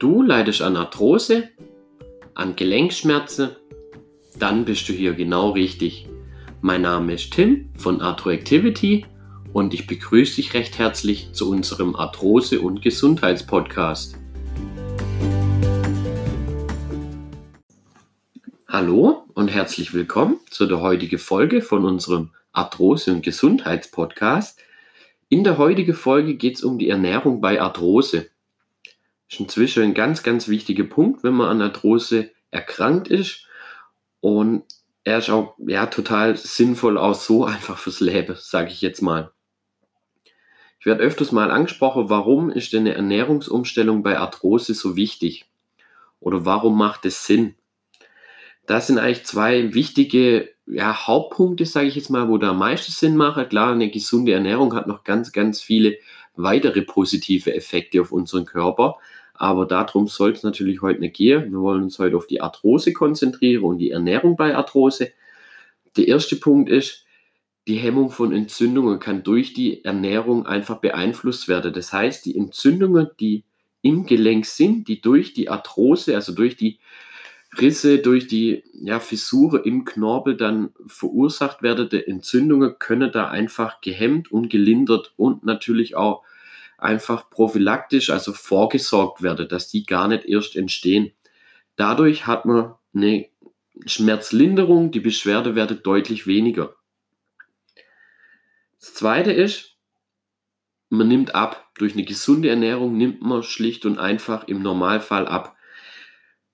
Du leidest an Arthrose, an Gelenkschmerzen, dann bist du hier genau richtig. Mein Name ist Tim von Arthroactivity und ich begrüße dich recht herzlich zu unserem Arthrose- und Gesundheitspodcast. Hallo und herzlich willkommen zu der heutigen Folge von unserem Arthrose- und Gesundheitspodcast. In der heutigen Folge geht es um die Ernährung bei Arthrose. Ist inzwischen ein ganz, ganz wichtiger Punkt, wenn man an Arthrose erkrankt ist. Und er ist auch ja, total sinnvoll auch so einfach fürs Leben, sage ich jetzt mal. Ich werde öfters mal angesprochen, warum ist denn eine Ernährungsumstellung bei Arthrose so wichtig? Oder warum macht es Sinn? Das sind eigentlich zwei wichtige ja, Hauptpunkte, sage ich jetzt mal, wo da am meisten Sinn macht. Klar, eine gesunde Ernährung hat noch ganz, ganz viele weitere positive Effekte auf unseren Körper. Aber darum soll es natürlich heute nicht gehen. Wir wollen uns heute auf die Arthrose konzentrieren und die Ernährung bei Arthrose. Der erste Punkt ist, die Hemmung von Entzündungen kann durch die Ernährung einfach beeinflusst werden. Das heißt, die Entzündungen, die im Gelenk sind, die durch die Arthrose, also durch die Risse, durch die ja, Fissure im Knorpel dann verursacht werden, die Entzündungen können da einfach gehemmt und gelindert und natürlich auch einfach prophylaktisch, also vorgesorgt werden, dass die gar nicht erst entstehen. Dadurch hat man eine Schmerzlinderung, die Beschwerde wird deutlich weniger. Das zweite ist, man nimmt ab. Durch eine gesunde Ernährung nimmt man schlicht und einfach im Normalfall ab.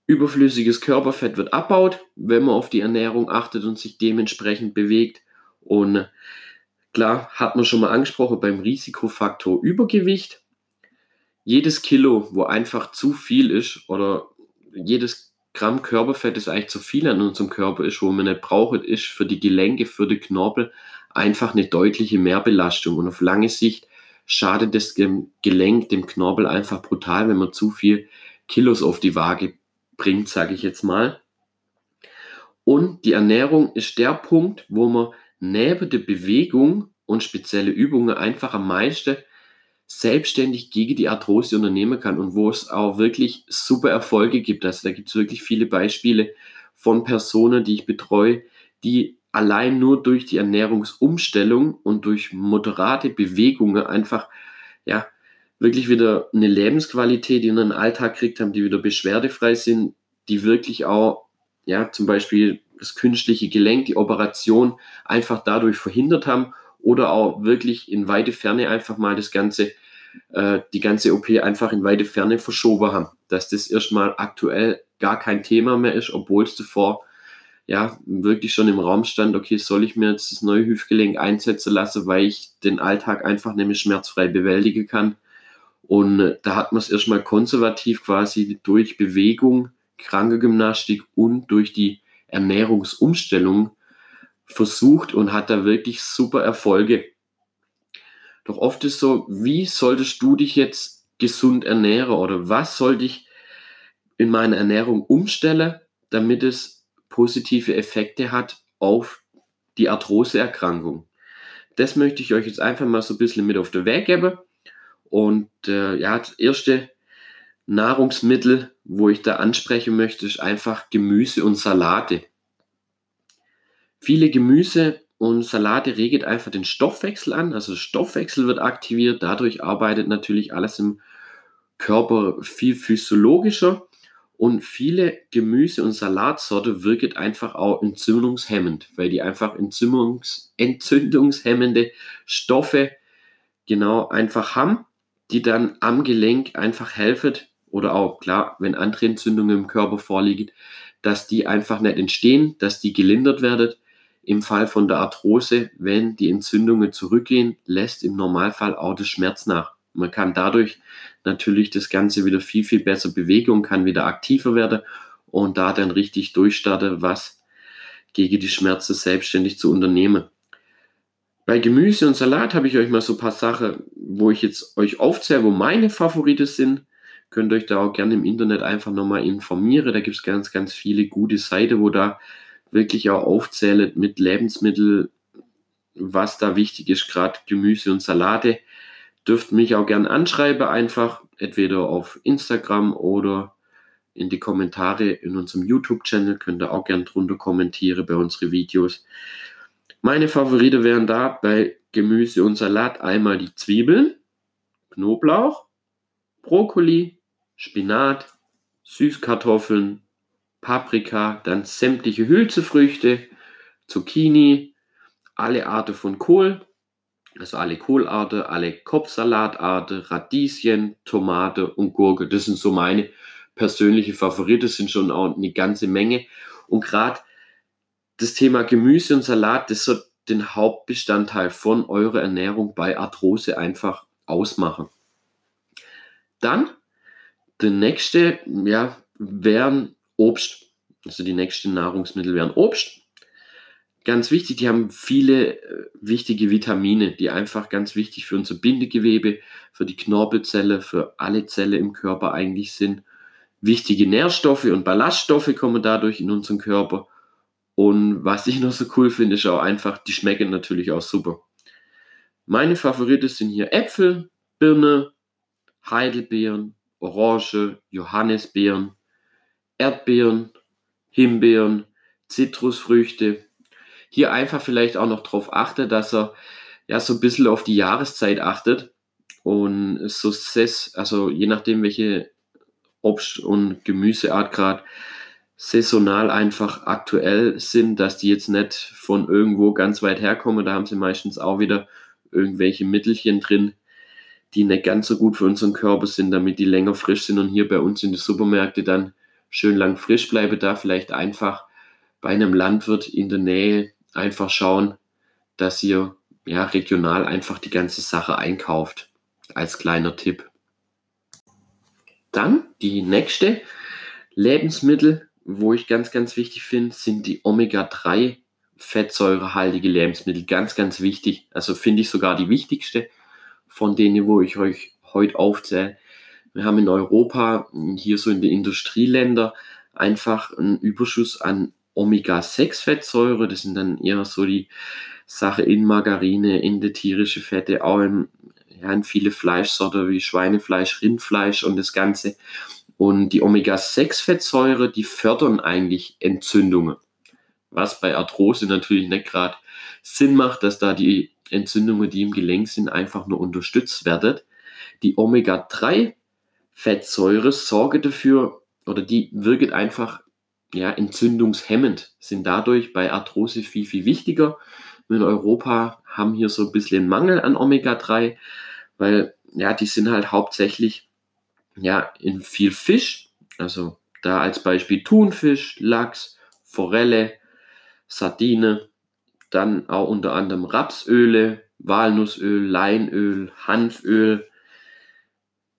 Überflüssiges Körperfett wird abbaut, wenn man auf die Ernährung achtet und sich dementsprechend bewegt. Und Klar, hat man schon mal angesprochen beim Risikofaktor Übergewicht. Jedes Kilo, wo einfach zu viel ist oder jedes Gramm Körperfett ist eigentlich zu viel an unserem Körper ist, wo man nicht braucht, ist für die Gelenke, für die Knorpel einfach eine deutliche Mehrbelastung. Und auf lange Sicht schadet das Gelenk, dem Knorpel einfach brutal, wenn man zu viel Kilos auf die Waage bringt, sage ich jetzt mal. Und die Ernährung ist der Punkt, wo man neben der Bewegung und spezielle Übungen einfach am meisten selbstständig gegen die Arthrose unternehmen kann und wo es auch wirklich super Erfolge gibt. Also da gibt es wirklich viele Beispiele von Personen, die ich betreue, die allein nur durch die Ernährungsumstellung und durch moderate Bewegungen einfach ja wirklich wieder eine Lebensqualität in den Alltag kriegt haben, die wieder beschwerdefrei sind, die wirklich auch ja zum Beispiel das künstliche Gelenk, die Operation einfach dadurch verhindert haben oder auch wirklich in weite Ferne einfach mal das ganze, äh, die ganze OP einfach in weite Ferne verschoben haben. Dass das erstmal aktuell gar kein Thema mehr ist, obwohl es zuvor ja wirklich schon im Raum stand, okay, soll ich mir jetzt das neue Hüftgelenk einsetzen lassen, weil ich den Alltag einfach nämlich schmerzfrei bewältigen kann. Und äh, da hat man es erstmal konservativ quasi durch Bewegung, Krankengymnastik und durch die Ernährungsumstellung versucht und hat da wirklich super Erfolge. Doch oft ist so, wie solltest du dich jetzt gesund ernähren oder was sollte ich in meiner Ernährung umstellen, damit es positive Effekte hat auf die Arthroseerkrankung. Das möchte ich euch jetzt einfach mal so ein bisschen mit auf den Weg geben. Und äh, ja, das erste Nahrungsmittel, wo ich da ansprechen möchte, ist einfach Gemüse und Salate. Viele Gemüse und Salate regt einfach den Stoffwechsel an, also Stoffwechsel wird aktiviert, dadurch arbeitet natürlich alles im Körper viel physiologischer. Und viele Gemüse- und Salatsorte wirken einfach auch entzündungshemmend, weil die einfach Entzündungs entzündungshemmende Stoffe genau einfach haben, die dann am Gelenk einfach helfen oder auch klar, wenn andere Entzündungen im Körper vorliegen, dass die einfach nicht entstehen, dass die gelindert werden im Fall von der Arthrose, wenn die Entzündungen zurückgehen, lässt im Normalfall auch der Schmerz nach. Man kann dadurch natürlich das Ganze wieder viel, viel besser bewegen und kann wieder aktiver werden und da dann richtig durchstarten, was gegen die Schmerzen selbstständig zu unternehmen. Bei Gemüse und Salat habe ich euch mal so ein paar Sachen, wo ich jetzt euch aufzähle, wo meine Favoriten sind. Könnt euch da auch gerne im Internet einfach nochmal informieren. Da gibt es ganz, ganz viele gute Seiten, wo da wirklich auch aufzählt mit Lebensmitteln, was da wichtig ist, gerade Gemüse und Salate. Dürft mich auch gern anschreiben, einfach entweder auf Instagram oder in die Kommentare in unserem YouTube-Channel. Könnt ihr auch gerne drunter kommentieren bei unseren Videos. Meine Favorite wären da bei Gemüse und Salat einmal die Zwiebeln, Knoblauch, Brokkoli, Spinat, Süßkartoffeln, Paprika, dann sämtliche Hülsefrüchte, Zucchini, alle Arten von Kohl, also alle Kohlarten, alle Kopfsalatarten, Radieschen, Tomate und Gurke. Das sind so meine persönliche Favoriten, sind schon auch eine ganze Menge. Und gerade das Thema Gemüse und Salat, das soll den Hauptbestandteil von eurer Ernährung bei Arthrose einfach ausmachen. Dann, der nächste, ja, wären Obst. Also die nächsten Nahrungsmittel wären Obst. Ganz wichtig, die haben viele äh, wichtige Vitamine, die einfach ganz wichtig für unser Bindegewebe, für die Knorpelzelle, für alle Zellen im Körper eigentlich sind. Wichtige Nährstoffe und Ballaststoffe kommen dadurch in unseren Körper. Und was ich noch so cool finde, ist auch einfach, die schmecken natürlich auch super. Meine Favoriten sind hier Äpfel, Birne, Heidelbeeren, Orange, Johannisbeeren, Erdbeeren, Himbeeren, Zitrusfrüchte. Hier einfach vielleicht auch noch darauf achte, dass er ja so ein bisschen auf die Jahreszeit achtet und so also je nachdem, welche Obst- und Gemüseart gerade saisonal einfach aktuell sind, dass die jetzt nicht von irgendwo ganz weit herkommen. Da haben sie meistens auch wieder irgendwelche Mittelchen drin, die nicht ganz so gut für unseren Körper sind, damit die länger frisch sind und hier bei uns in den Supermärkten dann schön lang frisch bleibe, da vielleicht einfach bei einem Landwirt in der Nähe einfach schauen, dass ihr ja regional einfach die ganze Sache einkauft. Als kleiner Tipp. Dann die nächste Lebensmittel, wo ich ganz, ganz wichtig finde, sind die Omega-3 fettsäurehaltige Lebensmittel. Ganz, ganz wichtig. Also finde ich sogar die wichtigste von denen, wo ich euch heute aufzähle. Wir haben in Europa, hier so in den Industrieländern, einfach einen Überschuss an Omega-6-Fettsäure. Das sind dann eher so die Sache in Margarine, in die tierische Fette, auch in, ja, in viele Fleischsorten wie Schweinefleisch, Rindfleisch und das Ganze. Und die Omega-6-Fettsäure, die fördern eigentlich Entzündungen. Was bei Arthrose natürlich nicht gerade Sinn macht, dass da die Entzündungen, die im Gelenk sind, einfach nur unterstützt werden. Die Omega-3 Fettsäure sorge dafür oder die wirkt einfach ja, entzündungshemmend, sind dadurch bei Arthrose viel, viel wichtiger. In Europa haben hier so ein bisschen Mangel an Omega-3, weil ja, die sind halt hauptsächlich ja, in viel Fisch, also da als Beispiel Thunfisch, Lachs, Forelle, Sardine, dann auch unter anderem Rapsöle, Walnussöl, Leinöl, Hanföl,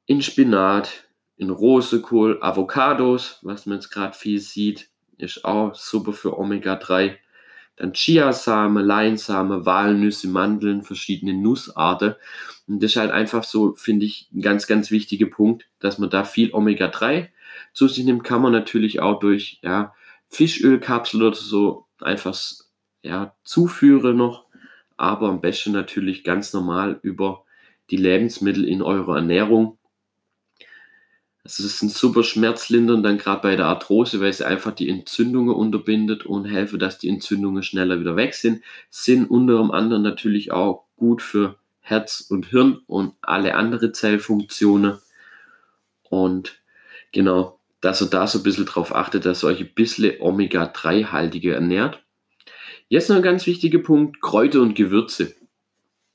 in Spinat, in Rosekohl, Avocados, was man jetzt gerade viel sieht, ist auch super für Omega-3. Dann Chiasame, Leinsame, Walnüsse, Mandeln, verschiedene Nussarten. Und das ist halt einfach so, finde ich, ein ganz, ganz wichtiger Punkt, dass man da viel Omega-3 zu sich nimmt. Kann man natürlich auch durch ja, Fischölkapsel oder so einfach ja, zuführen noch. Aber am besten natürlich ganz normal über die Lebensmittel in eurer Ernährung. Das ist ein super schmerzlindernd dann gerade bei der Arthrose, weil sie einfach die Entzündungen unterbindet und helfe, dass die Entzündungen schneller wieder weg sind. Sind unter anderem natürlich auch gut für Herz und Hirn und alle andere Zellfunktionen. Und genau, dass ihr da so ein bisschen drauf achtet, dass ein bisschen Omega-3-haltige ernährt. Jetzt noch ein ganz wichtiger Punkt, Kräuter und Gewürze.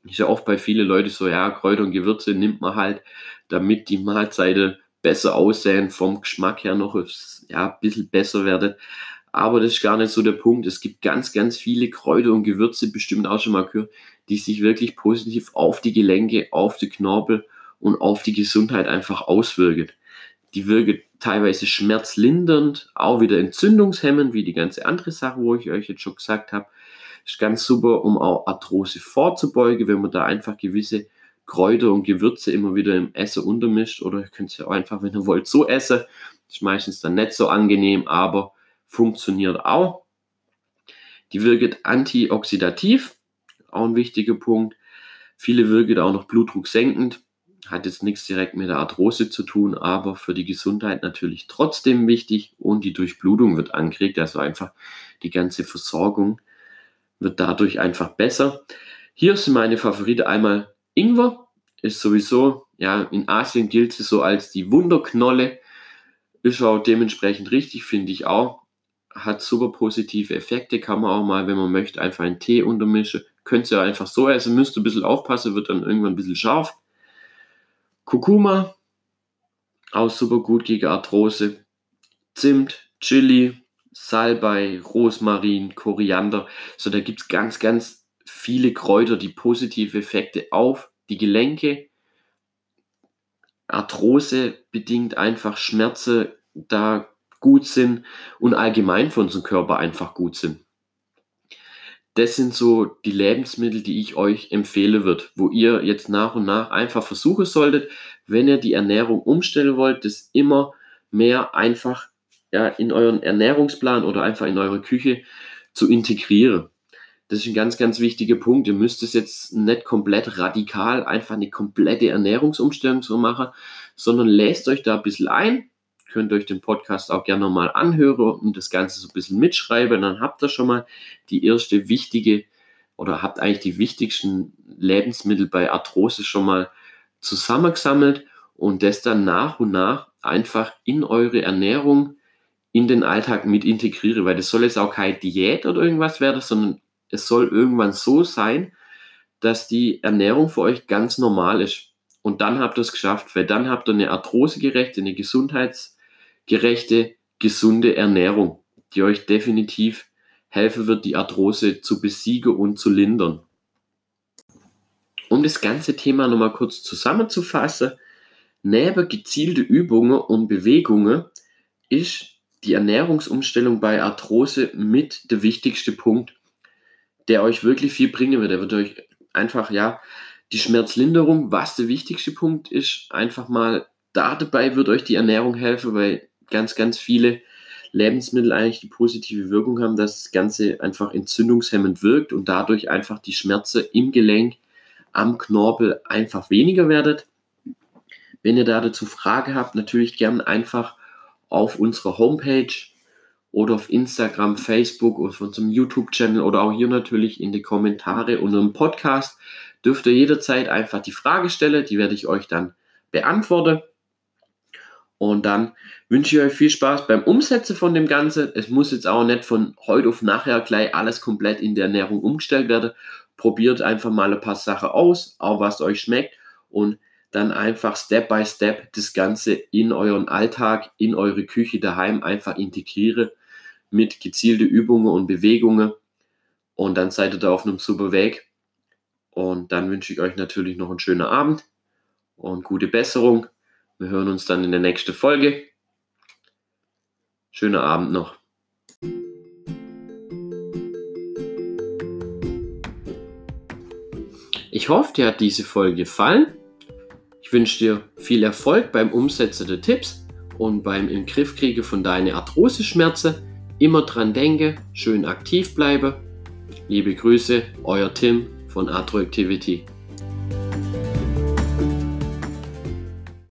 Ist ja oft bei vielen Leuten so, ja, Kräuter und Gewürze nimmt man halt, damit die Mahlzeiten besser aussehen, vom Geschmack her noch ja, ein bisschen besser werden. Aber das ist gar nicht so der Punkt. Es gibt ganz, ganz viele Kräuter und Gewürze, bestimmt auch schon mal gehört, die sich wirklich positiv auf die Gelenke, auf die Knorpel und auf die Gesundheit einfach auswirken. Die wirken teilweise schmerzlindernd, auch wieder entzündungshemmend, wie die ganze andere Sache, wo ich euch jetzt schon gesagt habe. Ist ganz super, um auch Arthrose vorzubeugen, wenn man da einfach gewisse Kräuter und Gewürze immer wieder im Essen untermischt. Oder ihr könnt es ja auch einfach, wenn ihr wollt, so essen. ist meistens dann nicht so angenehm, aber funktioniert auch. Die wirkt antioxidativ, auch ein wichtiger Punkt. Viele wirken auch noch Blutdruck senkend. Hat jetzt nichts direkt mit der Arthrose zu tun, aber für die Gesundheit natürlich trotzdem wichtig und die Durchblutung wird angeregt, also einfach die ganze Versorgung wird dadurch einfach besser. Hier sind meine Favorite einmal Ingwer, ist sowieso, ja, in Asien gilt es so als die Wunderknolle, ist auch dementsprechend richtig, finde ich auch. Hat super positive Effekte, kann man auch mal, wenn man möchte, einfach einen Tee untermischen. Könnt ihr einfach so essen, müsst ihr ein bisschen aufpassen, wird dann irgendwann ein bisschen scharf. Kurkuma, auch super gut gegen Arthrose. Zimt, Chili, Salbei, Rosmarin, Koriander. So, da gibt es ganz, ganz viele Kräuter, die positive Effekte auf die Gelenke, Arthrose bedingt einfach Schmerzen da gut sind und allgemein für unseren Körper einfach gut sind. Das sind so die Lebensmittel, die ich euch empfehlen würde, wo ihr jetzt nach und nach einfach versuchen solltet, wenn ihr die Ernährung umstellen wollt, das immer mehr einfach ja, in euren Ernährungsplan oder einfach in eure Küche zu integrieren. Das ist ein ganz, ganz wichtiger Punkt. Ihr müsst es jetzt nicht komplett radikal, einfach eine komplette Ernährungsumstellung so machen, sondern lest euch da ein bisschen ein. Könnt euch den Podcast auch gerne nochmal anhören und das Ganze so ein bisschen mitschreiben. Dann habt ihr schon mal die erste wichtige oder habt eigentlich die wichtigsten Lebensmittel bei Arthrose schon mal zusammengesammelt und das dann nach und nach einfach in eure Ernährung in den Alltag mit integriere, weil das soll jetzt auch keine Diät oder irgendwas werden, sondern es soll irgendwann so sein, dass die Ernährung für euch ganz normal ist. Und dann habt ihr es geschafft, weil dann habt ihr eine arthrosegerechte, eine gesundheitsgerechte, gesunde Ernährung, die euch definitiv helfen wird, die Arthrose zu besiegen und zu lindern. Um das ganze Thema nochmal kurz zusammenzufassen, neben gezielte Übungen und Bewegungen ist die Ernährungsumstellung bei Arthrose mit der wichtigste Punkt der euch wirklich viel bringen wird. Der wird euch einfach, ja, die Schmerzlinderung, was der wichtigste Punkt ist, einfach mal da dabei wird euch die Ernährung helfen, weil ganz, ganz viele Lebensmittel eigentlich die positive Wirkung haben, dass das Ganze einfach entzündungshemmend wirkt und dadurch einfach die Schmerzen im Gelenk, am Knorpel einfach weniger werdet. Wenn ihr da dazu Frage habt, natürlich gern einfach auf unserer Homepage oder auf Instagram, Facebook oder auf unserem YouTube-Channel oder auch hier natürlich in die Kommentare unter dem Podcast dürft ihr jederzeit einfach die Frage stellen, die werde ich euch dann beantworten. Und dann wünsche ich euch viel Spaß beim Umsetzen von dem Ganzen. Es muss jetzt auch nicht von heute auf nachher gleich alles komplett in der Ernährung umgestellt werden. Probiert einfach mal ein paar Sachen aus, auch was euch schmeckt und dann einfach Step by Step das Ganze in euren Alltag, in eure Küche daheim einfach integrieren mit gezielten Übungen und Bewegungen. Und dann seid ihr da auf einem super Weg. Und dann wünsche ich euch natürlich noch einen schönen Abend und gute Besserung. Wir hören uns dann in der nächsten Folge. Schönen Abend noch. Ich hoffe, dir hat diese Folge gefallen. Ich wünsche dir viel Erfolg beim Umsetzen der Tipps und beim im von deinen Arthrose-Schmerzen. Immer dran denke, schön aktiv bleibe. Liebe Grüße, euer Tim von Atro Activity.